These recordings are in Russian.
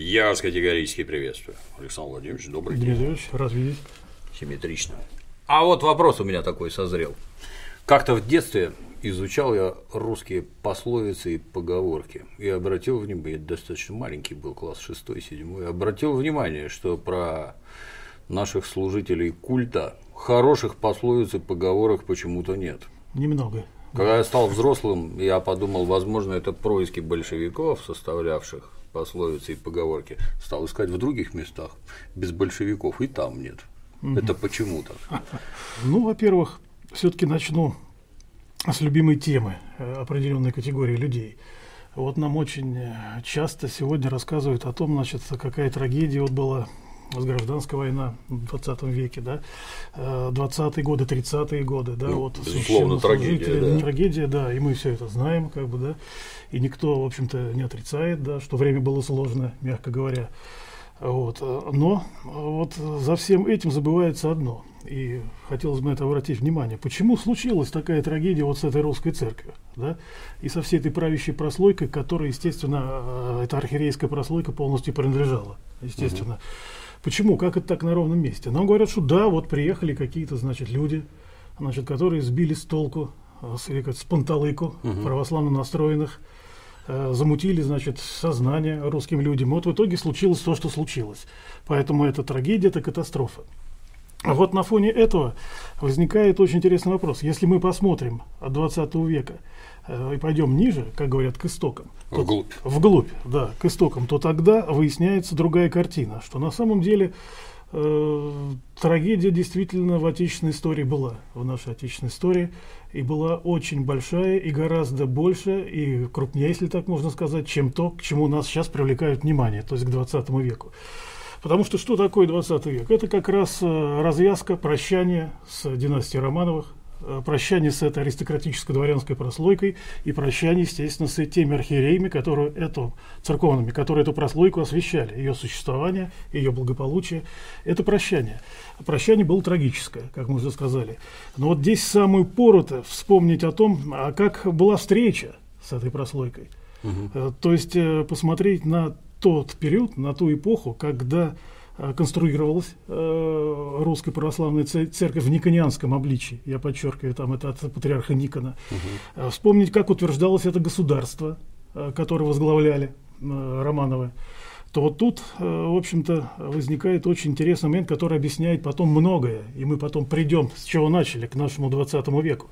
Я вас категорически приветствую. Александр Владимирович, добрый день. Дмитрий рад видеть. Симметрично. А вот вопрос у меня такой созрел. Как-то в детстве изучал я русские пословицы и поговорки и обратил внимание, я достаточно маленький был, класс 6-7, обратил внимание, что про наших служителей культа хороших пословиц и поговорок почему-то нет. Немного. Когда я стал взрослым, я подумал, возможно, это происки большевиков, составлявших пословицы и поговорки, стал искать в других местах без большевиков, и там нет. Это почему так? Ну, во-первых, все-таки начну с любимой темы э, определенной категории людей. Вот нам очень э, часто сегодня рассказывают о том, значит, какая трагедия вот была с гражданская война в 20 веке, да, 20-е э, годы, 30-е годы, да, ну, вот безусловно, трагедия, да. трагедия, да, и мы все это знаем, как бы, да, и никто, в общем-то, не отрицает, да, что время было сложно, мягко говоря. Вот. Но вот за всем этим забывается одно. И хотелось бы на это обратить внимание. Почему случилась такая трагедия вот с этой русской церковью? Да? И со всей этой правящей прослойкой, которая, естественно, э, эта архиерейская прослойка полностью принадлежала. Естественно. Угу. Почему? Как это так на ровном месте? Нам говорят, что да, вот приехали какие-то, значит, люди, значит, которые сбили с толку, э, с, как, с панталыку угу. православно настроенных, Э, замутили, значит, сознание русским людям. Вот в итоге случилось то, что случилось. Поэтому это трагедия, это катастрофа. А вот на фоне этого возникает очень интересный вопрос. Если мы посмотрим от 20 века э, и пойдем ниже, как говорят, к истокам. То, вглубь. Вглубь, да, к истокам, то тогда выясняется другая картина, что на самом деле э, трагедия действительно в отечественной истории была, в нашей отечественной истории и была очень большая и гораздо больше и крупнее, если так можно сказать, чем то, к чему нас сейчас привлекают внимание, то есть к 20 веку. Потому что что такое 20 век? Это как раз э, развязка, прощание с династией Романовых, прощание с этой аристократической дворянской прослойкой и прощание, естественно, с теми архиереями, которые эту, церковными, которые эту прослойку освещали, ее существование, ее благополучие. Это прощание. Прощание было трагическое, как мы уже сказали. Но вот здесь самую пору-то вспомнить о том, а как была встреча с этой прослойкой. Угу. То есть э, посмотреть на тот период, на ту эпоху, когда Э, конструировалась э, русская православная церковь в никонианском обличии, я подчеркиваю, там это от патриарха Никона. Угу. Вспомнить, как утверждалось это государство, которое возглавляли Романовы, то вот тут, в общем-то, возникает очень интересный момент, который объясняет потом многое, и мы потом придем, с чего начали, к нашему 20 веку.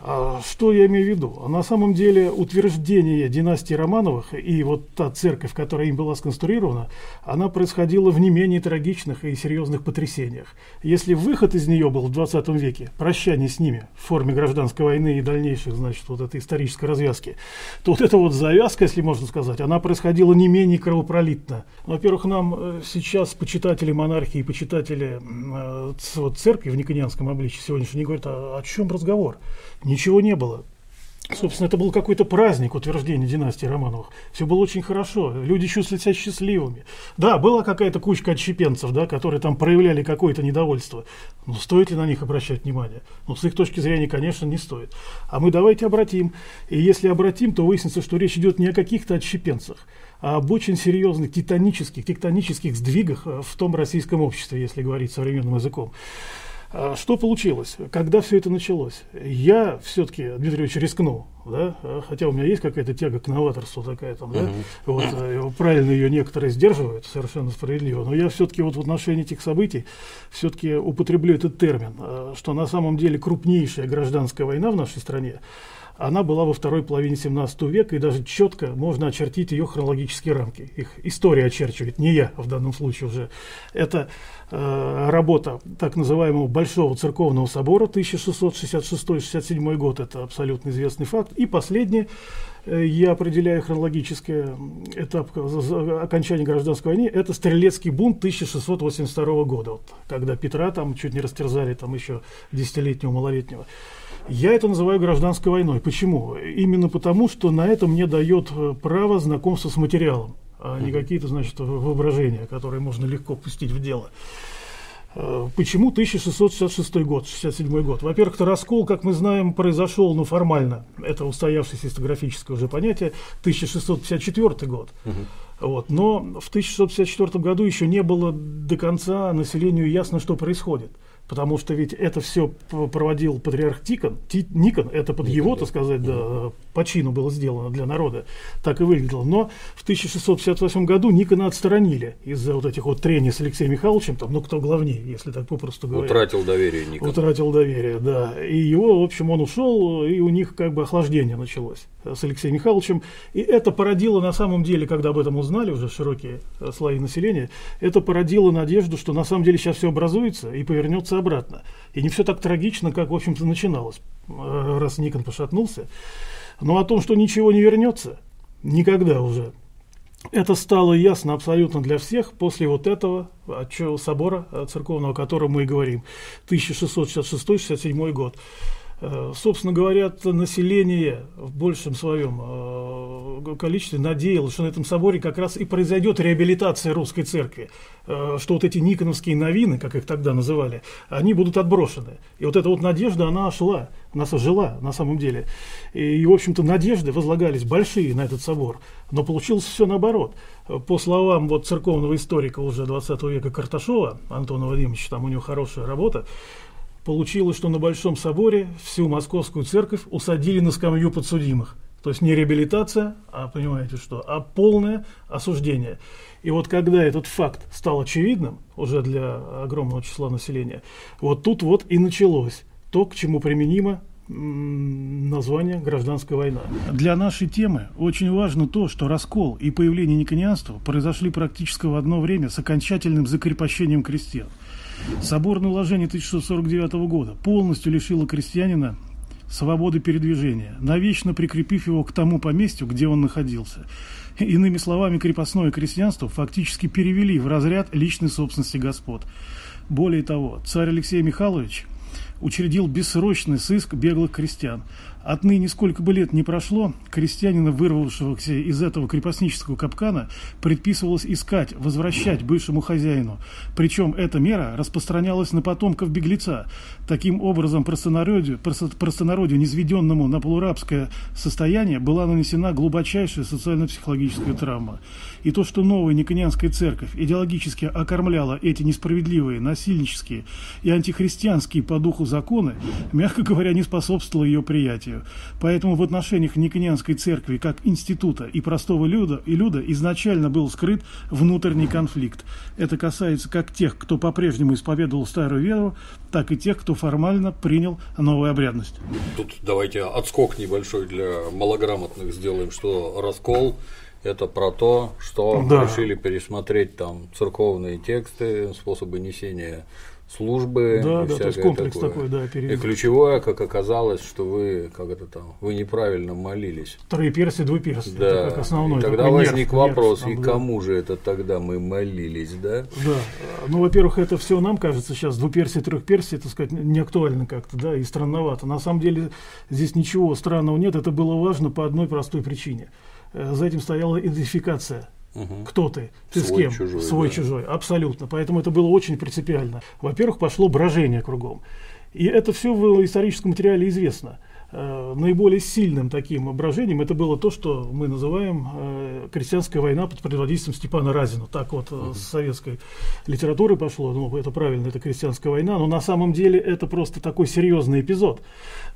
А что я имею в виду? А на самом деле утверждение династии Романовых и вот та церковь, которая им была сконструирована, она происходила в не менее трагичных и серьезных потрясениях. Если выход из нее был в 20 веке, прощание с ними в форме гражданской войны и дальнейших, значит, вот этой исторической развязки, то вот эта вот завязка, если можно сказать, она происходила не менее кровопролитно. Во-первых, нам э, сейчас почитатели монархии и почитатели э, вот, церкви в Никонианском обличии сегодняшние говорят, а о чем разговор? Ничего не было. Собственно, это был какой-то праздник утверждения династии Романовых. Все было очень хорошо. Люди чувствовали себя счастливыми. Да, была какая-то кучка отщепенцев, да, которые там проявляли какое-то недовольство. Но стоит ли на них обращать внимание? Ну, с их точки зрения, конечно, не стоит. А мы давайте обратим. И если обратим, то выяснится, что речь идет не о каких-то отщепенцах, а об очень серьезных титанических, тектонических сдвигах в том российском обществе, если говорить современным языком. А что получилось? Когда все это началось? Я все-таки, Дмитрий Ильич, рискнул, да? хотя у меня есть какая-то тяга к новаторству такая там, да? вот, э, правильно ее некоторые сдерживают, совершенно справедливо, но я все-таки вот в отношении этих событий все-таки употреблю этот термин, э, что на самом деле крупнейшая гражданская война в нашей стране, она была во второй половине 17 века, и даже четко можно очертить ее хронологические рамки. Их история очерчивает, не я в данном случае уже. Это э, работа так называемого Большого церковного собора 1666-67 год, это абсолютно известный факт. И последнее, я определяю хронологический этап окончания гражданской войны, это Стрелецкий бунт 1682 года, вот, когда Петра там чуть не растерзали, там еще десятилетнего, малолетнего. Я это называю гражданской войной. Почему? Именно потому, что на это мне дает э, право знакомства с материалом, а не какие-то, значит, воображения, которые можно легко пустить в дело. Э, почему 1666 год, 67 год? Во-первых, это раскол, как мы знаем, произошел, ну, формально, это устоявшееся историческое уже понятие, 1654 год. Угу. Вот. Но в 1654 году еще не было до конца населению ясно, что происходит потому что ведь это все проводил патриарх Тикон, Ти, Никон, это под Никон, его, да. так сказать, да, по чину было сделано для народа, так и выглядело. Но в 1658 году Никона отсторонили из-за вот этих вот трений с Алексеем Михайловичем, там, ну кто главнее, если так попросту говоря. Утратил доверие Никон. Утратил доверие, да. И его, в общем, он ушел, и у них как бы охлаждение началось с Алексеем Михайловичем. И это породило на самом деле, когда об этом узнали уже широкие э, слои населения, это породило надежду, что на самом деле сейчас все образуется и повернется обратно. И не все так трагично, как, в общем-то, начиналось, э, раз Никон пошатнулся. Но о том, что ничего не вернется, никогда уже. Это стало ясно абсолютно для всех после вот этого собора э, церковного, о котором мы и говорим, 1666-67 год. Э, собственно говоря, население в большем своем э, количестве надеялось, что на этом соборе как раз и произойдет реабилитация русской церкви, э, что вот эти никоновские новины, как их тогда называли, они будут отброшены. И вот эта вот надежда, она шла, она жила на самом деле. И, в общем-то, надежды возлагались большие на этот собор. Но получилось все наоборот. По словам вот церковного историка уже 20 века Карташова, Антона Владимировича, там у него хорошая работа, получилось, что на Большом соборе всю московскую церковь усадили на скамью подсудимых. То есть не реабилитация, а понимаете что, а полное осуждение. И вот когда этот факт стал очевидным уже для огромного числа населения, вот тут вот и началось то, к чему применимо название «Гражданская война». Для нашей темы очень важно то, что раскол и появление никонианства произошли практически в одно время с окончательным закрепощением крестьян – Соборное уложение 1649 года полностью лишило крестьянина свободы передвижения, навечно прикрепив его к тому поместью, где он находился. Иными словами, крепостное крестьянство фактически перевели в разряд личной собственности господ. Более того, царь Алексей Михайлович учредил бессрочный сыск беглых крестьян – Отныне сколько бы лет не прошло, крестьянина, вырвавшегося из этого крепостнического капкана, предписывалось искать, возвращать бывшему хозяину. Причем эта мера распространялась на потомков беглеца. Таким образом, простонародью, простонародью низведенному на полурабское состояние была нанесена глубочайшая социально-психологическая травма. И то, что новая Никонианская церковь идеологически окормляла эти несправедливые, насильнические и антихристианские по духу законы, мягко говоря, не способствовало ее приятию. Поэтому в отношениях Никонианской церкви как института и простого люда, и люда изначально был скрыт внутренний конфликт. Это касается как тех, кто по-прежнему исповедовал старую веру, так и тех, кто формально принял новую обрядность. Тут давайте отскок небольшой для малограмотных сделаем, что раскол это про то, что да. решили пересмотреть там церковные тексты, способы несения службы. Да, да, то есть комплекс такое. такой, да, перед... И ключевое, как оказалось, что вы, как это там, вы неправильно молились. Троеперстие, двуперстие, да. это как основной. И тогда возник нерв, вопрос, нерв, и да. кому же это тогда мы молились, да? Да, ну, во-первых, это все нам кажется сейчас, двуперстие, трехперстие, так сказать, не актуально как-то, да, и странновато. На самом деле здесь ничего странного нет, это было важно по одной простой причине. Э, за этим стояла идентификация Угу. Кто ты? Ты свой, с кем? Чужой, Свой, да. чужой. Абсолютно. Поэтому это было очень принципиально. Во-первых, пошло брожение кругом. И это все в историческом материале известно. Э, наиболее сильным таким брожением это было то, что мы называем э, крестьянская война под предводительством Степана Разина. Так вот э, с советской литературы пошло, ну это правильно, это крестьянская война, но на самом деле это просто такой серьезный эпизод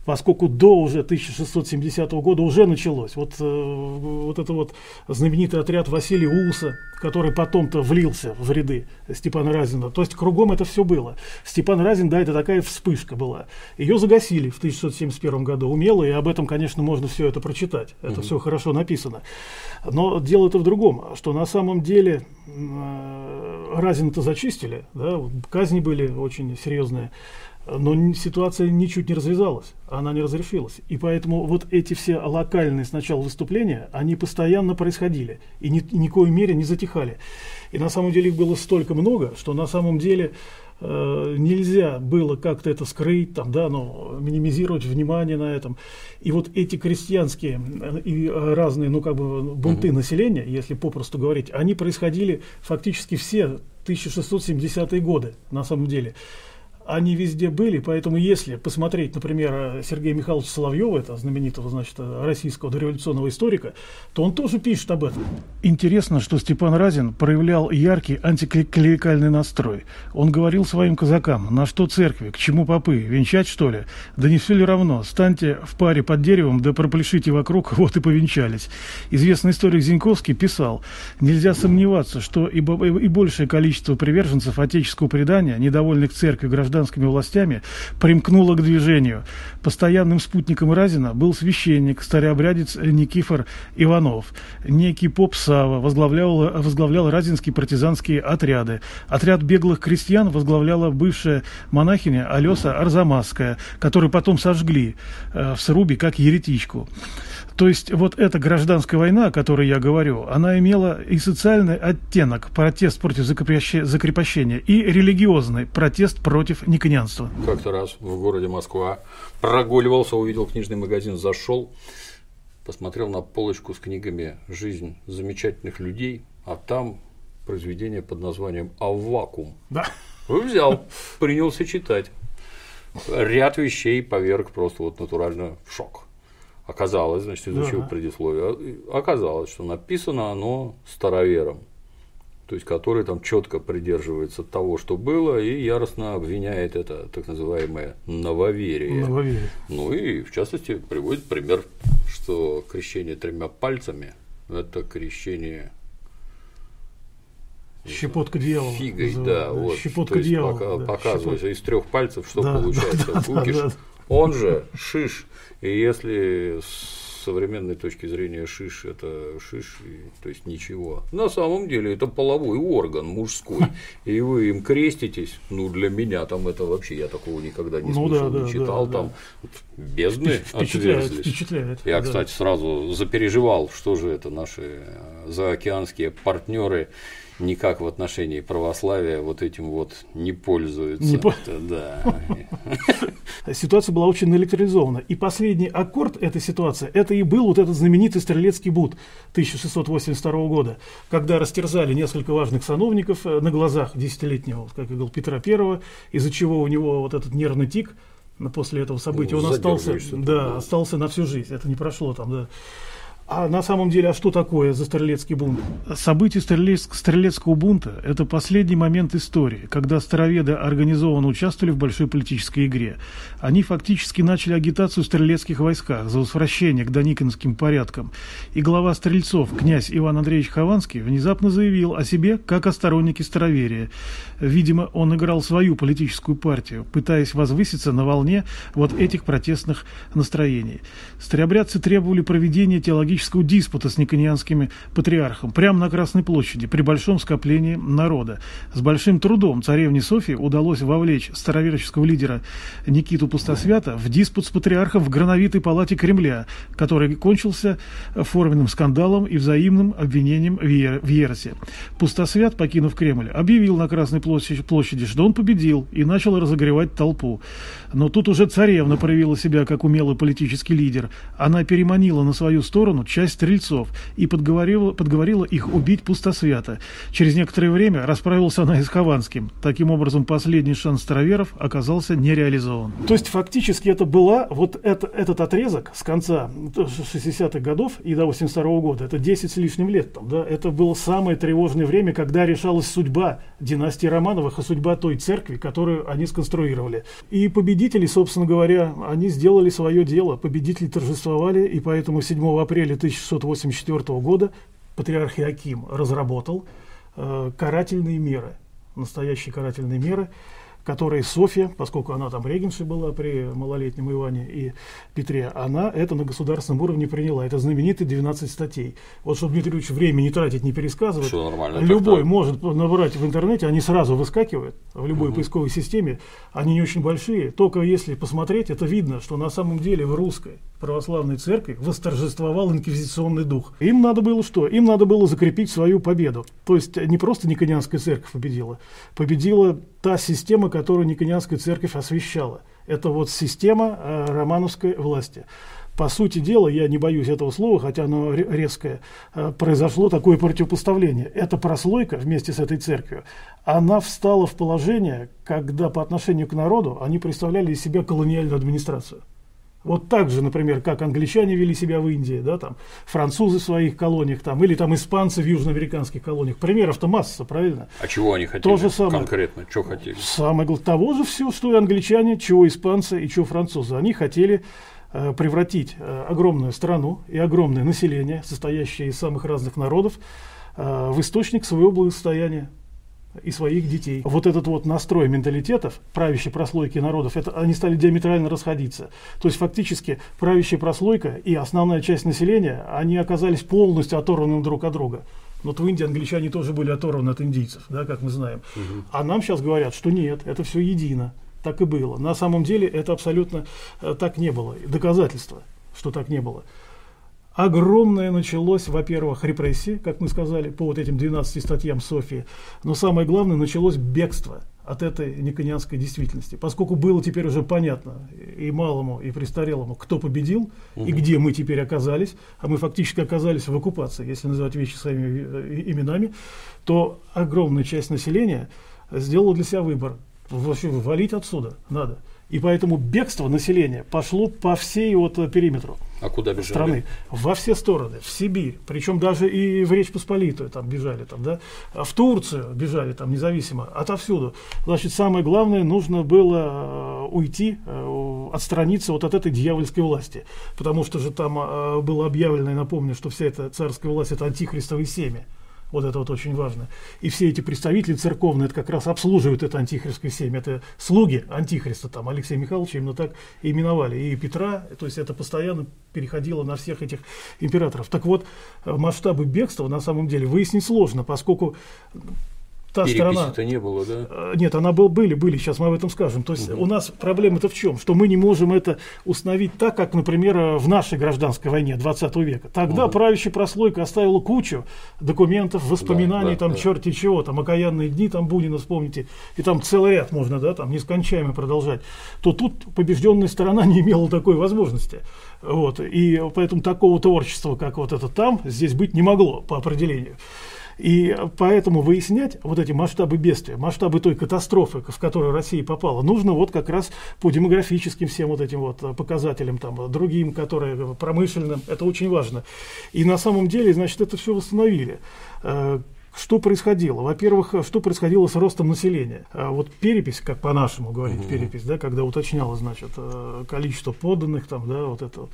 поскольку до уже 1670 года уже началось. Вот, э, вот это вот знаменитый отряд Василия Уса, который потом-то влился в ряды Степана Разина. То есть кругом это все было. Степан Разин, да, это такая вспышка была. Ее загасили в 1671 году умело, и об этом, конечно, можно все это прочитать. Это угу. все хорошо написано. Но дело это в другом, что на самом деле э, Разина-то зачистили, да, казни были очень серьезные. Но ситуация ничуть не развязалась, она не разрешилась. И поэтому вот эти все локальные сначала выступления, они постоянно происходили и ни, ни в коей мере не затихали. И на самом деле их было столько много, что на самом деле нельзя было как-то это скрыть, там, да, но минимизировать внимание на этом. И вот эти крестьянские э, и разные, ну, как бы, бунты угу. населения, если попросту говорить, они происходили фактически все 1670-е годы, на самом деле они везде были, поэтому если посмотреть, например, Сергея Михайловича Соловьева, это знаменитого, значит, российского дореволюционного историка, то он тоже пишет об этом. Интересно, что Степан Разин проявлял яркий антиклерикальный настрой. Он говорил своим казакам, на что церкви, к чему попы, венчать что ли? Да не все ли равно, станьте в паре под деревом, да пропляшите вокруг, вот и повенчались. Известный историк Зиньковский писал, нельзя сомневаться, что и большее количество приверженцев отеческого предания, недовольных церкви граждан гражданскими властями, примкнула к движению. Постоянным спутником Разина был священник, старообрядец Никифор Иванов. Некий поп Сава возглавлял, возглавлял разинские партизанские отряды. Отряд беглых крестьян возглавляла бывшая монахиня Алеса Арзамасская, которую потом сожгли э, в срубе как еретичку. То есть вот эта гражданская война, о которой я говорю, она имела и социальный оттенок, протест против закрепощения, и религиозный протест против никонянства. Как-то раз в городе Москва прогуливался, увидел книжный магазин, зашел, посмотрел на полочку с книгами «Жизнь замечательных людей», а там произведение под названием «Аввакум». Да. Взял, принялся читать. Ряд вещей поверг просто вот натурально в шок. Оказалось, значит, изучил ага. предисловие, оказалось, что написано оно старовером, то есть который там четко придерживается того, что было, и яростно обвиняет это так называемое нововерие. нововерие. Ну и в частности приводит пример, что крещение тремя пальцами это крещение Щепотка дьявола. Фигой, называют, да, вот. Щепотка то дьявола. Пока, да, показывается щепот... из трех пальцев, что да, получается. Да, Кукиш, да, да. он же шиш и если с современной точки зрения шиш это шиш, то есть ничего. На самом деле это половой орган мужской, и вы им креститесь. Ну для меня там это вообще я такого никогда не ну, слышал, да, не читал. Да, там да. бездны впечатляет, отверзлись. Впечатляет, я, да. кстати, сразу запереживал, что же это наши заокеанские партнеры никак в отношении православия вот этим вот не пользуются. Не по... да. Ситуация была очень наэлектризована. И последний аккорд этой ситуации, это и был вот этот знаменитый Стрелецкий бут 1682 года, когда растерзали несколько важных сановников э, на глазах десятилетнего, как я говорил, Петра Первого, из-за чего у него вот этот нервный тик после этого события, ну, он остался, да, остался на всю жизнь. Это не прошло там, да. А на самом деле, а что такое за Стрелецкий бунт? События Стрелец, Стрелецкого бунта – это последний момент истории, когда староведы организованно участвовали в большой политической игре. Они фактически начали агитацию в стрелецких войсках за возвращение к доникинским порядкам. И глава стрельцов, князь Иван Андреевич Хованский, внезапно заявил о себе как о стороннике староверия. Видимо, он играл свою политическую партию, пытаясь возвыситься на волне вот этих протестных настроений. Старообрядцы требовали проведения теологического политического диспута с никонианским патриархом прямо на Красной площади при большом скоплении народа. С большим трудом царевне Софии удалось вовлечь староверческого лидера Никиту Пустосвята в диспут с патриархом в Грановитой палате Кремля, который кончился форменным скандалом и взаимным обвинением в ереси. Пустосвят, покинув Кремль, объявил на Красной площади, что он победил и начал разогревать толпу. Но тут уже царевна проявила себя как умелый политический лидер. Она переманила на свою сторону часть стрельцов и подговорила, подговорила их убить пустосвято. Через некоторое время расправился она и с Хованским. Таким образом, последний шанс староверов оказался не реализован. То есть, фактически, это была вот это, этот отрезок с конца 60-х годов и до 82 -го года, это 10 с лишним лет, там, да, это было самое тревожное время, когда решалась судьба династии Романовых и судьба той церкви, которую они сконструировали. И победители, собственно говоря, они сделали свое дело, победители торжествовали, и поэтому 7 апреля 1684 года патриарх Иаким разработал э, карательные меры, настоящие карательные меры, которые Софья, поскольку она там регеншей была при малолетнем Иване и Петре, она это на государственном уровне приняла. Это знаменитые 12 статей. Вот чтобы Дмитрий Ильич время не тратить, не пересказывать, Все нормально, любой так, может набрать в интернете, они сразу выскакивают в любой угу. поисковой системе, они не очень большие, только если посмотреть, это видно, что на самом деле в русской православной церкви восторжествовал инквизиционный дух. Им надо было что? Им надо было закрепить свою победу. То есть не просто Никонианская церковь победила, победила та система, которую Никонианская церковь освещала. Это вот система э, романовской власти. По сути дела, я не боюсь этого слова, хотя оно резкое, э, произошло такое противопоставление. Эта прослойка вместе с этой церковью, она встала в положение, когда по отношению к народу они представляли из себя колониальную администрацию. Вот так же, например, как англичане вели себя в Индии, да, там, французы в своих колониях, там, или там испанцы в южноамериканских колониях. Примеров-то масса, правильно? А чего они хотели То же самое. конкретно? Что хотели? Самое главное, того же все, что и англичане, чего испанцы и чего французы. Они хотели э, превратить э, огромную страну и огромное население, состоящее из самых разных народов, э, в источник своего благосостояния и своих детей. Вот этот вот настрой менталитетов правящей прослойки народов, это, они стали диаметрально расходиться. То есть фактически правящая прослойка и основная часть населения, они оказались полностью оторваны друг от друга. Вот в Индии англичане тоже были оторваны от индийцев, да, как мы знаем. Угу. А нам сейчас говорят, что нет, это все едино. Так и было. На самом деле это абсолютно э, так не было. Доказательства, что так не было огромное началось, во-первых, репрессии, как мы сказали, по вот этим 12 статьям Софии, но самое главное, началось бегство от этой никонианской действительности, поскольку было теперь уже понятно и малому, и престарелому, кто победил, угу. и где мы теперь оказались, а мы фактически оказались в оккупации, если называть вещи своими э, именами, то огромная часть населения сделала для себя выбор, вообще валить отсюда надо – и поэтому бегство населения пошло по всей вот э, периметру а куда бежали? страны. Во все стороны. В Сибирь. Причем даже и в Речь Посполитую там бежали. Там, да? В Турцию бежали там независимо. Отовсюду. Значит, самое главное, нужно было э, уйти, э, отстраниться вот от этой дьявольской власти. Потому что же там было объявлено, я напомню, что вся эта царская власть – это антихристовые семя. Вот это вот очень важно. И все эти представители церковные, это как раз обслуживают это антихристское семя. Это слуги антихриста, там Алексей Михайлович именно так именовали. И Петра, то есть это постоянно переходило на всех этих императоров. Так вот, масштабы бегства на самом деле выяснить сложно, поскольку та сторона. это не было, да? Э, нет, она был, были, были, сейчас мы об этом скажем. То есть угу. у нас проблема-то в чем? Что мы не можем это установить так, как, например, э, в нашей гражданской войне 20 века. Тогда угу. правящая прослойка оставила кучу документов, воспоминаний, да, да, там да. черти чего, там окаянные дни, там Бунина, вспомните, и там целый ряд можно, да, там нескончаемо продолжать. То тут побежденная сторона не имела такой возможности. Вот, и поэтому такого творчества, как вот это там, здесь быть не могло по определению. И поэтому выяснять вот эти масштабы бедствия, масштабы той катастрофы, в которую Россия попала, нужно вот как раз по демографическим всем вот этим вот показателям, там, другим, которые промышленным, это очень важно. И на самом деле, значит, это все восстановили. Что происходило? Во-первых, что происходило с ростом населения? А вот перепись, как по-нашему говорить угу. перепись, да, когда уточнялось, значит, э, количество подданных, там, да, вот это,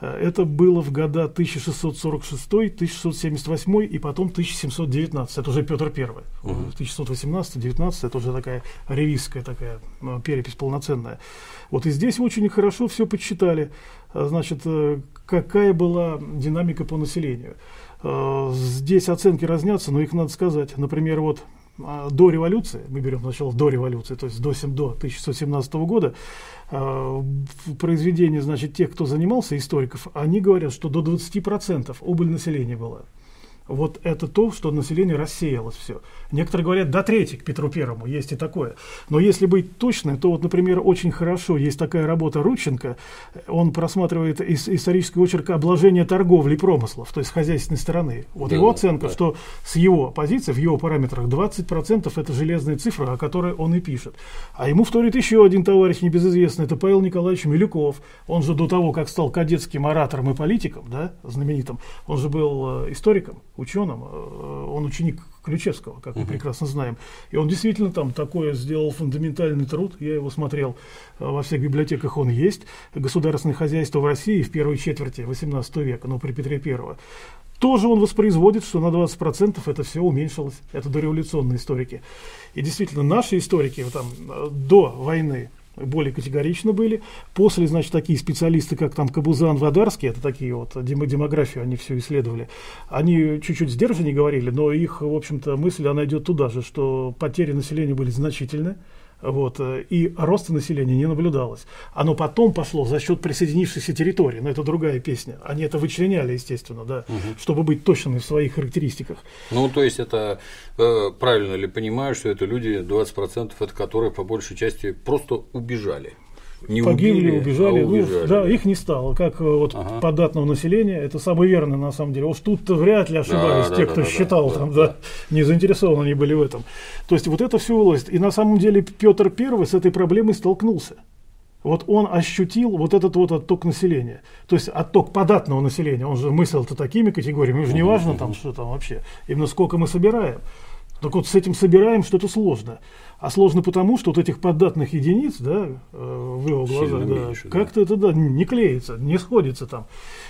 э, это было в года 1646, 1678 и потом 1719. Это уже Петр I. Угу. 1618-19 это уже такая ревизская такая э, перепись полноценная. Вот и здесь очень хорошо все подсчитали. Значит, какая была динамика по населению. Э, здесь оценки разнятся, но их надо сказать. Например, вот а, до революции, мы берем начало до революции, то есть до, до 1617 года, э, произведения, значит, тех, кто занимался историков, они говорят, что до 20% убыль населения была вот это то, что население рассеялось все. Некоторые говорят до трети к Петру Первому, есть и такое. Но если быть точным, то вот, например, очень хорошо есть такая работа Рудченко, он просматривает ис- исторический очерк обложения торговли и промыслов, то есть хозяйственной стороны. Вот да, его оценка, да. что с его позиции, в его параметрах 20% это железная цифра, о которой он и пишет. А ему вторит еще один товарищ небезызвестный, это Павел Николаевич Милюков. Он же до того, как стал кадетским оратором и политиком, да, знаменитым, он же был э, историком, ученым, э, он ученик Ключевского, как мы прекрасно знаем. И он действительно там такое сделал фундаментальный труд, я его смотрел э, во всех библиотеках, он есть. Государственное хозяйство в России в первой четверти 18 века, но при Петре Первого. Тоже он воспроизводит, что на 20% это все уменьшилось. Это дореволюционные историки. И действительно, наши историки там, э, до войны более категорично были. После, значит, такие специалисты, как там Кабузан, Вадарский, это такие вот демографию, они все исследовали, они чуть-чуть сдержаннее говорили, но их, в общем-то, мысль, она идет туда же, что потери населения были значительны, Вот, э, и роста населения не наблюдалось. Оно потом пошло за счет присоединившейся территории, но это другая песня. Они это вычленяли, естественно, да, угу. чтобы быть точными в своих характеристиках. Ну, то есть это э, правильно ли понимаю, что это люди, 20% это которые по большей части просто убежали? Не погибли, убили, убежали. А убежали. Ну, да, их не стало. Как э, вот ага. податного населения, это самое верное на самом деле. Уж тут вряд ли ошибались да, те, да, кто да, считал, да, там, да, да, не заинтересованы они были в этом. То есть вот это все вылазит. И на самом деле Петр Первый с этой проблемой столкнулся. Вот он ощутил вот этот вот отток населения. То есть отток податного населения. Он же мыслил-то такими категориями. Уже не важно там, что там вообще. Именно сколько мы собираем. Так вот с этим собираем что-то сложно. А сложно потому, что вот этих податных единиц, да, э, в его глазах, да, меньше, как-то это да, не клеится, не сходится там.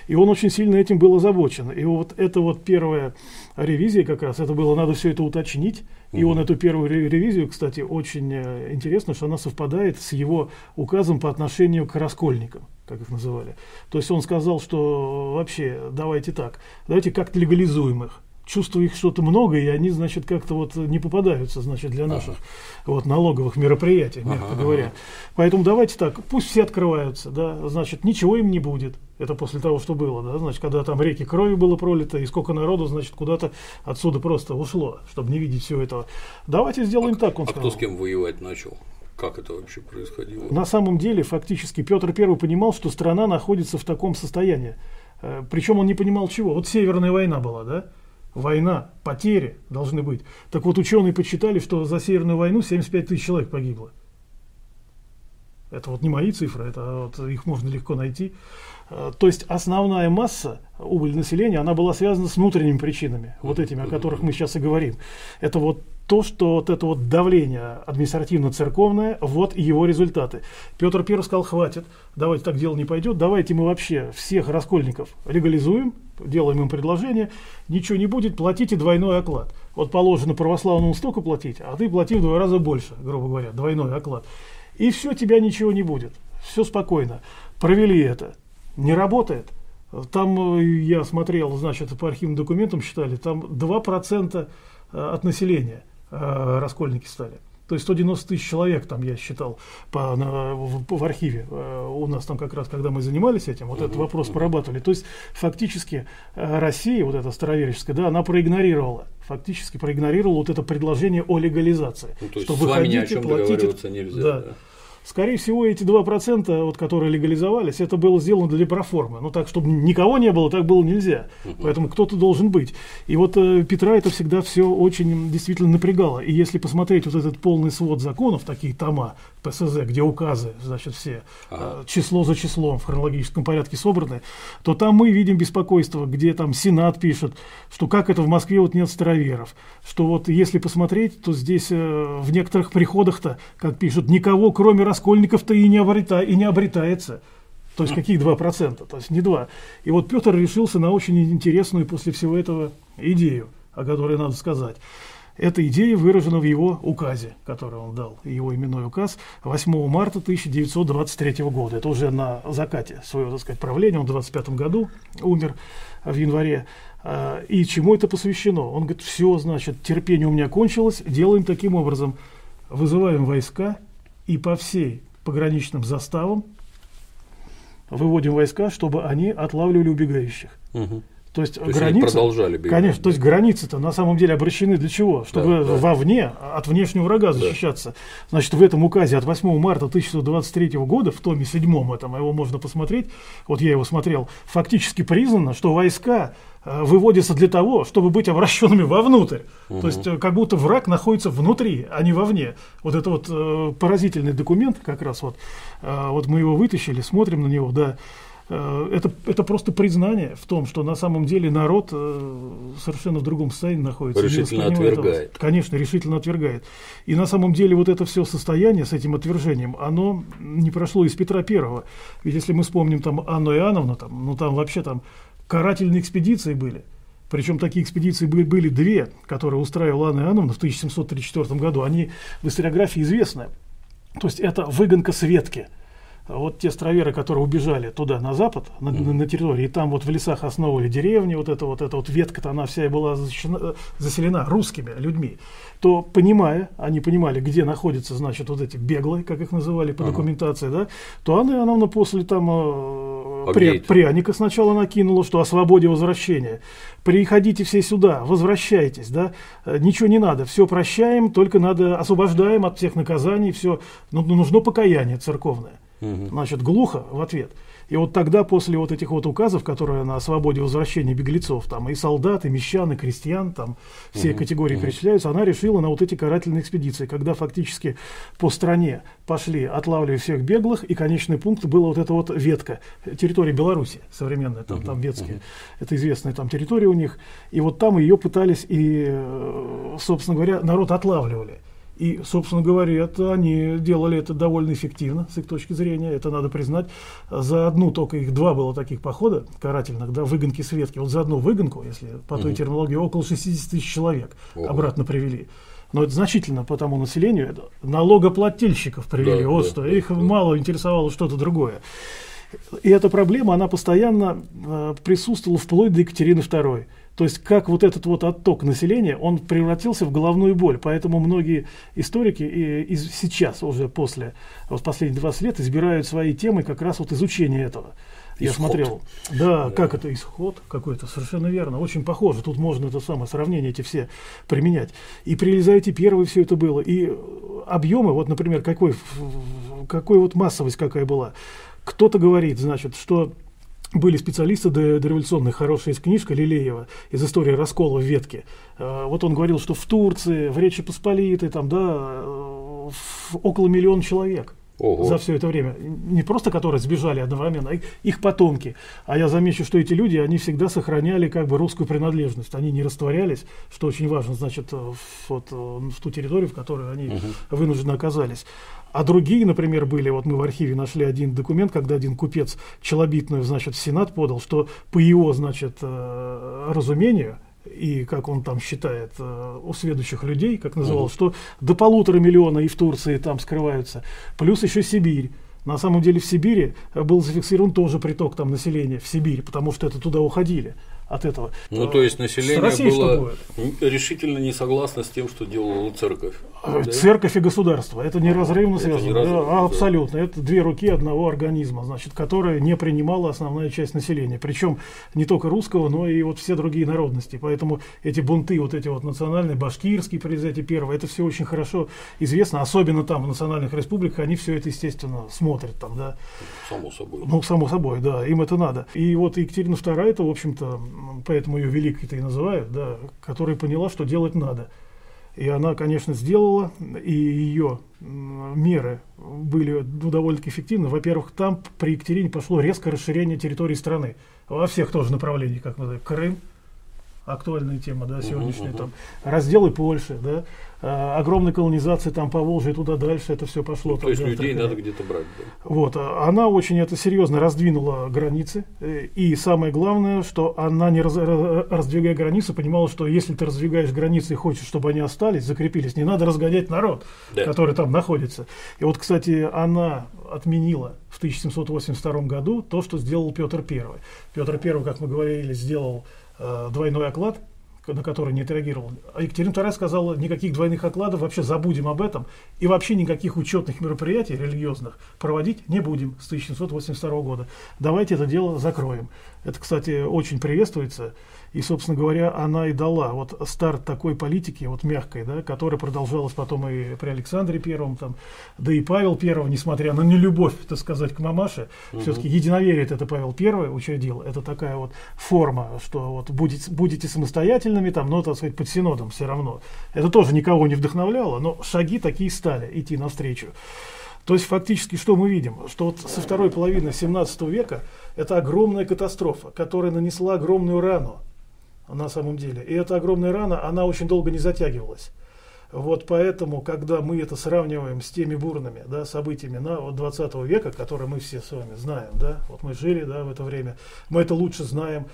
И он очень сильно этим был озабочен. И вот это вот первая ревизия как раз, это было, надо все это уточнить. И он эту первую ревизию, кстати, очень э, интересно, что она совпадает с его указом по отношению к раскольникам, как их называли. То есть он сказал, что вообще давайте так, давайте как-то легализуем их чувствую их что-то много, и они, значит, как-то вот не попадаются, значит, для наших ага. вот налоговых мероприятий, мягко ага, говоря. Ага. Поэтому давайте так, пусть все открываются, да, значит, ничего им не будет. Это после того, что было, да, значит, когда там реки крови было пролито, и сколько народу, значит, куда-то отсюда просто ушло, чтобы не видеть всего этого. Давайте сделаем а, так, он а сказал. кто с кем воевать начал? Как это вообще происходило? На самом деле, фактически, Петр I понимал, что страна находится в таком состоянии. Э, Причем он не понимал чего. Вот Северная война была, да? Война, потери должны быть. Так вот, ученые подсчитали, что за Северную войну 75 тысяч человек погибло. Это вот не мои цифры, это вот их можно легко найти. Э, то есть основная масса убыли населения, она была связана с внутренними причинами, вот этими, о которых мы сейчас и говорим. Это вот то, что вот это вот давление административно-церковное, вот его результаты. Петр I сказал, хватит, давайте так дело не пойдет, давайте мы вообще всех раскольников легализуем, делаем им предложение, ничего не будет, платите двойной оклад. Вот положено православному столько платить, а ты плати в два раза больше, грубо говоря, двойной оклад. И все, тебя ничего не будет. Все спокойно. Провели это. Не работает. Там э, я смотрел, значит, по архивным документам считали, там 2% э, от населения – э, раскольники стали. То есть 190 тысяч человек там я считал по, на, в, в архиве. Э, у нас там как раз, когда мы занимались этим, вот этот вопрос прорабатывали. То есть фактически э, Россия, вот эта староверческая, да, она проигнорировала, фактически проигнорировала вот это предложение о легализации. Ну, то есть что с вами ни о чем платите, нельзя. Да. Да. Скорее всего, эти 2%, вот, которые легализовались, это было сделано для проформы. Ну, так, чтобы никого не было, так было нельзя. Поэтому кто-то должен быть. И вот э, Петра это всегда все очень действительно напрягало. И если посмотреть вот этот полный свод законов, такие тома ПСЗ, где указы, значит, все, э, число за числом в хронологическом порядке собраны, то там мы видим беспокойство, где там Сенат пишет, что как это в Москве вот нет староверов. Что вот если посмотреть, то здесь э, в некоторых приходах-то, как пишут, никого, кроме раскольников-то и не, обрета, и не обретается. То есть каких 2%? То есть не 2. И вот Петр решился на очень интересную после всего этого идею, о которой надо сказать. Эта идея выражена в его указе, который он дал, его именной указ 8 марта 1923 года. Это уже на закате своего, так сказать, правления, он в 25 году умер в январе. А, и чему это посвящено? Он говорит, все, значит, терпение у меня кончилось, делаем таким образом. Вызываем войска и по всей пограничным заставам выводим войска, чтобы они отлавливали убегающих. Угу. То есть, то есть границы, продолжали бегать. Конечно, то есть границы-то на самом деле обращены для чего? Чтобы да, да. вовне от внешнего врага защищаться. Да. Значит, в этом указе от 8 марта 1923 года, в томе 7 этом, его можно посмотреть, вот я его смотрел, фактически признано, что войска э, выводятся для того, чтобы быть обращенными вовнутрь. Угу. То есть, э, как будто враг находится внутри, а не вовне. Вот это вот э, поразительный документ, как раз вот, э, вот мы его вытащили, смотрим на него, да. Э, это, это просто признание в том, что на самом деле народ э, совершенно в другом состоянии находится. Решительно отвергает. Этого. Конечно, решительно отвергает. И на самом деле вот это все состояние с этим отвержением, оно не прошло из Петра Первого. Ведь если мы вспомним там Анну Иоанновну, там, ну там вообще там карательные экспедиции были. Причем такие экспедиции были, были две, которые устраивала Анна Иоанновна в 1734 году. Они в историографии известны. То есть это выгонка Светки – вот те староверы, которые убежали туда, на запад, на, mm-hmm. на территории, и там вот в лесах основывали деревни, вот эта вот, эта вот ветка-то, она вся была защищена, заселена русскими людьми, то, понимая, они понимали, где находятся, значит, вот эти беглые, как их называли по uh-huh. документации, да, то Анна Иоанновна после там э, при, пряника сначала накинула, что о свободе возвращения. Приходите все сюда, возвращайтесь, да, э, ничего не надо, все прощаем, только надо освобождаем от всех наказаний, все, ну, нужно покаяние церковное. Угу. Значит, глухо в ответ. И вот тогда, после вот этих вот указов, которые на свободе возвращения беглецов, там и солдат, и мещан, и крестьян, там все угу. категории угу. перечисляются, она решила на вот эти карательные экспедиции, когда фактически по стране пошли, отлавливая всех беглых, и конечный пункт была вот эта вот ветка, территория Беларуси современная, там, угу. там ветские, угу. это известная там территория у них, и вот там ее пытались и, э, собственно говоря, народ отлавливали. И, собственно говоря, это они делали это довольно эффективно, с их точки зрения, это надо признать. За одну только их два было таких похода карательных, да, выгонки Светки. Вот за одну выгонку, если по той угу. терминологии, около 60 тысяч человек Ого. обратно привели. Но это значительно по тому населению, это налогоплательщиков привели, да, вот да, что, да, их да. мало интересовало что-то другое. И эта проблема, она постоянно э, присутствовала вплоть до Екатерины II. То есть как вот этот вот отток населения, он превратился в головную боль. Поэтому многие историки и, и сейчас, уже после вот последних 20 лет, избирают свои темы как раз вот изучения этого. Я исход. смотрел, да, да, как это исход какой-то, совершенно верно, очень похоже. Тут можно это самое сравнение эти все применять. И при Елизавете Первой все это было. И объемы, вот, например, какой, какой вот массовость какая была. Кто-то говорит, значит, что были специалисты дореволюционные, хорошая есть книжка Лилеева из истории раскола в ветке. Э, вот он говорил, что в Турции, в Речи Посполитой, там, да, э, около миллиона человек. Ого. за все это время. Не просто которые сбежали одновременно, а их потомки. А я замечу, что эти люди, они всегда сохраняли как бы русскую принадлежность. Они не растворялись, что очень важно, значит, э, вот, в ту территорию, в которой они угу. вынуждены оказались. А другие, например, были, вот мы в архиве нашли один документ, когда один купец челобитную, значит, в Сенат подал, что по его, значит, э, разумению, и как он там считает э, у следующих людей, как называл, uh-huh. что до полутора миллиона и в Турции там скрываются, плюс еще Сибирь. На самом деле в Сибири был зафиксирован тоже приток там населения в Сибирь, потому что это туда уходили от этого. Ну, то есть население было решительно не согласно с тем, что делала церковь. Да? Церковь и государство. Это неразрывно это связано. Неразрывно, да, абсолютно. Это две руки одного организма, значит, которое не принимала основная часть населения. Причем не только русского, но и вот все другие народности. Поэтому эти бунты, вот эти вот национальные, башкирские Елизавете Первой, это все очень хорошо известно. Особенно там в национальных республиках они все это, естественно, смотрят там, да. Само собой. Ну, само собой, да, им это надо. И вот Екатерина II, это, в общем-то, поэтому ее великой-то и называют, да, которая поняла, что делать надо. И она, конечно, сделала, и ее меры были ну, довольно-таки эффективны. Во-первых, там при Екатерине пошло резкое расширение территории страны во всех тоже направлениях, как мы знаем, Крым, актуальная тема, да, сегодняшняя, uh-huh. там, разделы Польши, да, а, огромная колонизация там по Волжье туда дальше, это все пошло. Ну, то есть людей надо где-то брать. Да. Вот, а, она очень это серьезно раздвинула границы, э, и самое главное, что она, не раз, раздвигая границы, понимала, что если ты раздвигаешь границы и хочешь, чтобы они остались, закрепились, не надо разгонять народ, да. который там находится. И вот, кстати, она отменила в 1782 году то, что сделал Петр I. Петр I, как мы говорили, сделал Э, двойной оклад, на который не отреагировал. А Екатерина II сказала, никаких двойных окладов, вообще забудем об этом, и вообще никаких учетных мероприятий религиозных проводить не будем с 1782 года. Давайте это дело закроем. Это, кстати, очень приветствуется. И, собственно говоря, она и дала вот старт такой политики, вот мягкой, да, которая продолжалась потом и при Александре Первом, там, да и Павел Первый, несмотря на нелюбовь, так сказать, к мамаше, угу. все-таки единоверие это Павел Первый учредил. Это такая вот форма, что вот будете, будете самостоятельными, там, но, так сказать, под синодом все равно. Это тоже никого не вдохновляло, но шаги такие стали идти навстречу. То есть фактически что мы видим? Что вот со второй половины 17 века это огромная катастрофа, которая нанесла огромную рану на самом деле. И эта огромная рана, она очень долго не затягивалась. Вот поэтому, когда мы это сравниваем с теми бурными да, событиями на вот 20 века, которые мы все с вами знаем, да, вот мы жили да, в это время, мы это лучше знаем,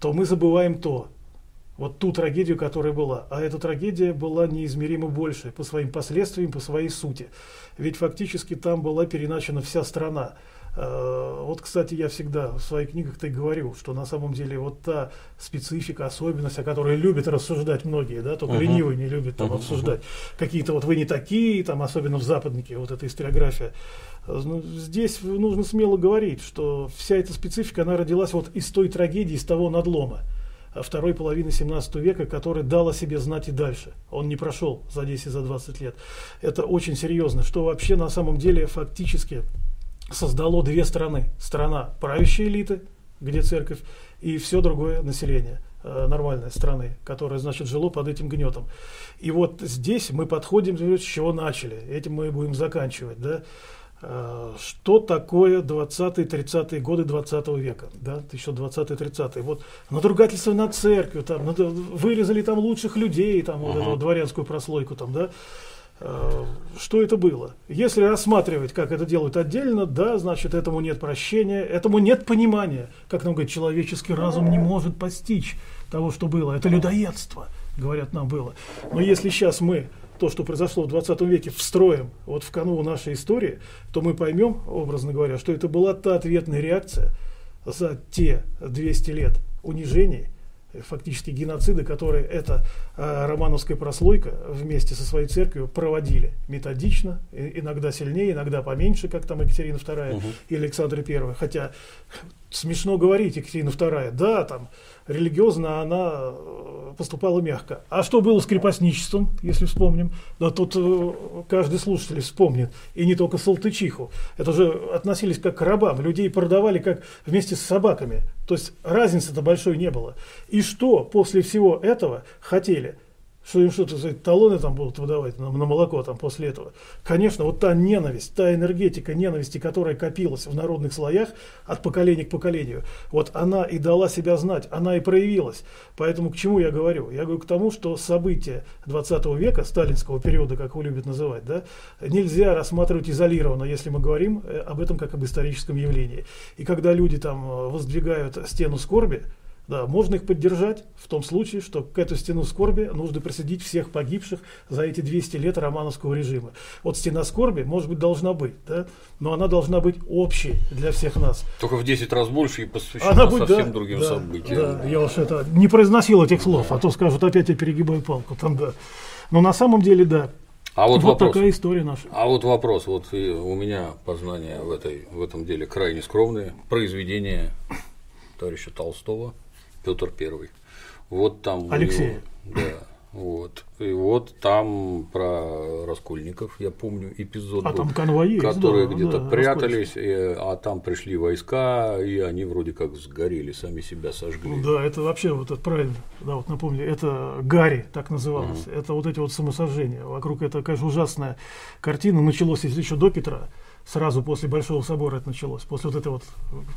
то мы забываем то, вот ту трагедию, которая была. А эта трагедия была неизмеримо больше по своим последствиям, по своей сути. Ведь фактически там была переначена вся страна. Э, вот, кстати, я всегда в своих книгах-то и говорю, что на самом деле вот та специфика, особенность, о которой любят рассуждать многие, да, только uh-huh. ленивый не любит там uh-huh. обсуждать, какие-то вот вы не такие, там, особенно в западнике, вот эта историография. Э, ну, здесь нужно смело говорить, что вся эта специфика, она родилась вот из той трагедии, из того надлома э, второй половины 17 века, который дал о себе знать и дальше. Он не прошел за 10, за 20 лет. Это очень серьезно, что вообще на самом деле фактически создало две страны. Страна правящей элиты, где церковь, и все другое население э, нормальной страны, которое, значит, жило под этим гнетом. И вот здесь мы подходим, с чего начали. Этим мы будем заканчивать. Да? Э, что такое 20-30-е годы 20 века, да, еще 20-30-е. Вот надругательство над церковью, там, вырезали там лучших людей, там, uh-huh. вот эту дворянскую прослойку, там, да, что это было. Если рассматривать, как это делают отдельно, да, значит, этому нет прощения, этому нет понимания. Как нам говорят, человеческий разум не может постичь того, что было. Это людоедство, говорят нам, было. Но если сейчас мы то, что произошло в 20 веке, встроим вот в канву нашей истории, то мы поймем, образно говоря, что это была та ответная реакция за те 200 лет унижений, фактически геноциды, которые эта э, романовская прослойка вместе со своей церковью проводили методично, иногда сильнее, иногда поменьше, как там Екатерина II угу. и Александр I. Хотя смешно говорить Екатерина II, да, там религиозно она э, поступала мягко. А что было с крепостничеством, если вспомним? Да тут э, каждый слушатель вспомнит, и не только Салтычиху. Это же относились как к рабам, людей продавали как вместе с собаками. То есть разницы-то большой не было. И что после всего этого хотели – что им что-то сказать, талоны там будут выдавать на, на молоко там после этого. Конечно, вот та ненависть, та энергетика ненависти, которая копилась в народных слоях от поколения к поколению, вот она и дала себя знать, она и проявилась. Поэтому к чему я говорю? Я говорю к тому, что события 20 века, сталинского периода, как его любят называть, да, нельзя рассматривать изолированно, если мы говорим э, об этом как об историческом явлении. И когда люди там э, воздвигают стену скорби, да, можно их поддержать в том случае, что к эту стену скорби нужно присоединить всех погибших за эти 200 лет романовского режима. Вот стена скорби, может быть, должна быть, да, но она должна быть общей для всех нас. Только в 10 раз больше и посвящена она будет, совсем да, другим да, событиям. Да, я уж это не произносил этих слов, а то скажут, опять я перегибаю палку. Там, да. Но на самом деле, да, а вот, вот вопрос. такая история наша. А вот вопрос, вот у меня познания в, этой, в этом деле крайне скромные. Произведение товарища Толстого Петр Первый. Вот там Алексей. Него, да. Вот. И вот там про Раскольников, я помню, эпизод а был, там конвои которые да, где-то да, прятались, и, а там пришли войска, и они вроде как сгорели, сами себя сожгли. Ну, да, это вообще вот это правильно, да, вот напомню, это Гарри так называлось, угу. это вот эти вот самосожжения. Вокруг это, конечно, ужасная картина, началось если еще до Петра, сразу после Большого собора это началось, после вот этой вот,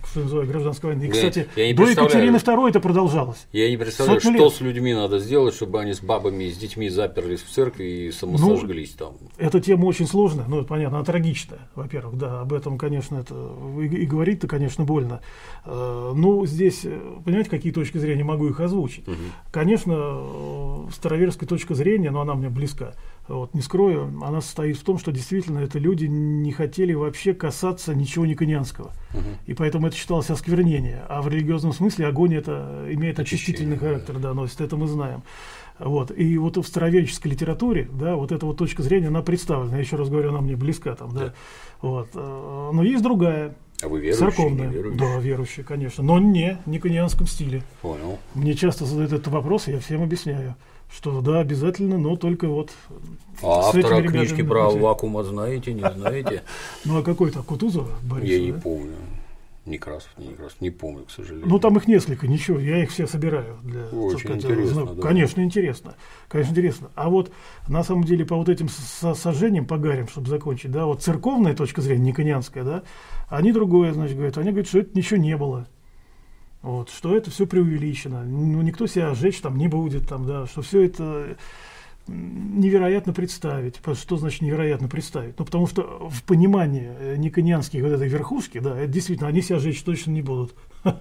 что называется, гражданской войны. И, я, кстати, я не до Екатерины II это продолжалось. Я не представляю, Сотни что лет. с людьми надо сделать, чтобы они с бабами и с детьми заперлись в церкви и самосожглись ну, там. Эта тема очень сложная, ну, понятно, она трагичная, во-первых, да, об этом, конечно, это и, и говорить-то, конечно, больно. Э, ну, здесь, понимаете, какие точки зрения, могу их озвучить. Угу. Конечно, э, староверская точка зрения, но она мне близка вот, не скрою, она состоит в том, что действительно это люди не хотели вообще касаться ничего никонианского. Угу. И поэтому это считалось осквернение. А в религиозном смысле огонь это имеет очистительный характер, да, носит, это мы знаем. Вот. И вот в староверческой литературе, да, вот эта вот точка зрения, она представлена. Я еще раз говорю, она мне близка там, да. да. Вот. Э, но есть другая, а вы верующие? Церковная. Верующие? Да, верующие, конечно. Но не в никонианском стиле. Понял. Мне часто задают этот вопрос, и я всем объясняю что да, обязательно, но только вот а автора книжки про вакуума знаете, не знаете? Ну а какой-то Кутузов Борис? Я не помню. Некрасов, не Некрасов, не помню, к сожалению. Ну там их несколько, ничего, я их все собираю. Для, Очень сказать, интересно, да. Конечно, интересно. Конечно, интересно. А вот на самом деле по вот этим сожжениям, по гарям, чтобы закончить, да, вот церковная точка зрения, никонианская, да, они другое, значит, говорят, они говорят, что это ничего не было. Вот, что это все преувеличено. Ну, никто себя сжечь там не будет, там, да, что все это невероятно представить. Что значит невероятно представить? Ну, потому что в понимании э, никонианских вот этой верхушки, да, это действительно, они себя жечь точно не будут.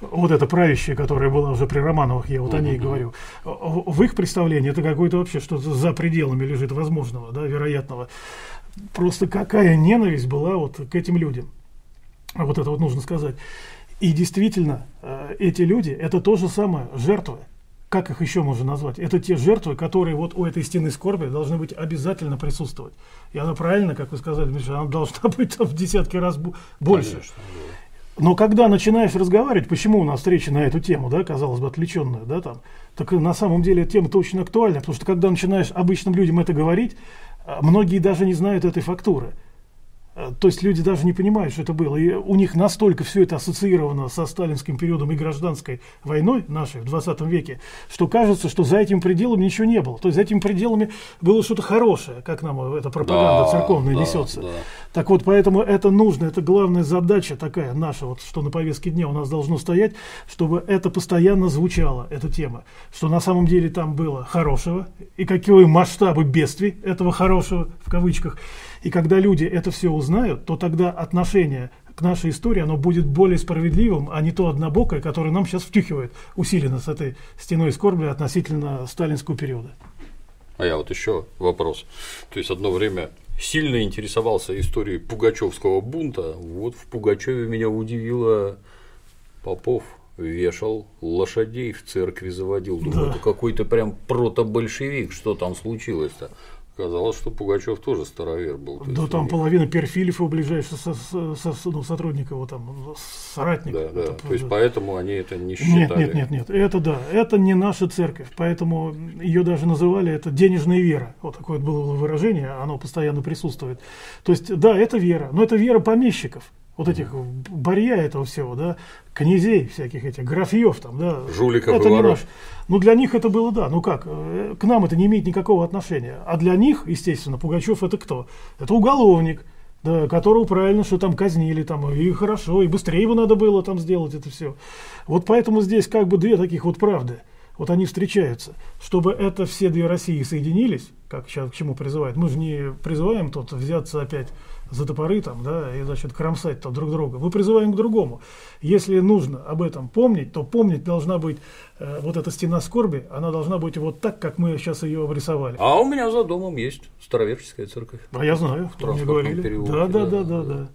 Вот это правящее, которое было уже при Романовых, я вот о ней говорю. В их представлении это какое-то вообще что-то за пределами лежит возможного, да, вероятного. Просто какая ненависть была вот к этим людям. Вот это вот нужно сказать. И действительно, э, эти люди, это то же самое, жертвы как их еще можно назвать? Это те жертвы, которые вот у этой стены скорби должны быть обязательно присутствовать. И она правильно, как вы сказали, Миша, она должна быть там в десятки раз больше. Конечно. Но когда начинаешь разговаривать, почему у нас встреча на эту тему, да, казалось бы, отвлеченная, да, там, так на самом деле тема-то очень актуальна, потому что когда начинаешь обычным людям это говорить, а, многие даже не знают этой фактуры. Э, то есть люди даже не понимают, что это было. И у них настолько все это ассоциировано со сталинским периодом и гражданской войной нашей в 20 веке, что кажется, что за этим пределом ничего не было. То есть за этими пределами было что-то хорошее, как нам эта пропаганда да, церковная да, несется. Да. Так вот, поэтому это нужно, это главная задача такая наша, вот, что на повестке дня у нас должно стоять, чтобы это постоянно звучало, эта тема. Что на самом деле там было хорошего, и какие масштабы бедствий этого хорошего, в кавычках, и когда люди это все узнают, то тогда отношение к нашей истории, оно будет более справедливым, а не то однобокое, которое нам сейчас втюхивает усиленно с этой стеной скорби относительно сталинского периода. А я вот еще вопрос. То есть одно время сильно интересовался историей Пугачевского бунта. Вот в Пугачеве меня удивило Попов вешал лошадей в церкви заводил. Думаю, да. это какой-то прям протобольшевик, что там случилось-то. Казалось, что Пугачев тоже старовер был. Да, там половина Перфилев его ближайших со, со, со, ну, сотрудников, его там, соратников. Да, да. Это, То есть, поэтому они это не считали. Нет, нет, нет, нет. Это да. Это не наша церковь. Поэтому ее даже называли это денежная вера. Вот такое было выражение, оно постоянно присутствует. То есть, да, это вера. Но это вера помещиков вот этих барья этого всего, да, князей всяких этих, графьев там, да. Жуликов это и воров. Наш. Ну, для них это было, да, ну как, э, к нам это не имеет никакого отношения. А для них, естественно, Пугачев это кто? Это уголовник, да, которого правильно, что там казнили, там, и хорошо, и быстрее его надо было там сделать это все. Вот поэтому здесь как бы две таких вот правды. Вот они встречаются. Чтобы это все две России соединились, как сейчас к чему призывают, мы же не призываем тут взяться опять за топоры там, да, и, значит, кромсать там друг друга. Мы призываем к другому. Если нужно об этом помнить, то помнить должна быть э, вот эта стена скорби, она должна быть вот так, как мы сейчас ее обрисовали. А у меня за домом есть староверческая церковь. А я знаю, кто мне говорили. Да, да, да, да, да.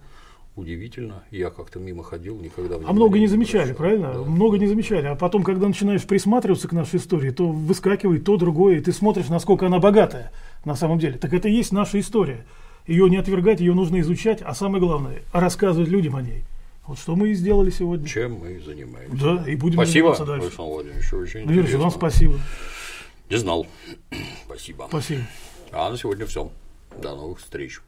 Удивительно, я как-то мимо ходил, никогда. А много не замечали, правильно? Да. Много не замечали. А потом, когда начинаешь присматриваться к нашей истории, то выскакивает то другое, и ты смотришь, насколько она богатая на самом деле. Так это и есть наша история ее не отвергать, ее нужно изучать, а самое главное, рассказывать людям о ней. Вот что мы и сделали сегодня. Чем мы и занимаемся. Да, и будем спасибо, заниматься дальше. Александр Владимирович, очень ну, Юрий, вам спасибо. Не знал. спасибо. Спасибо. А на сегодня все. До новых встреч.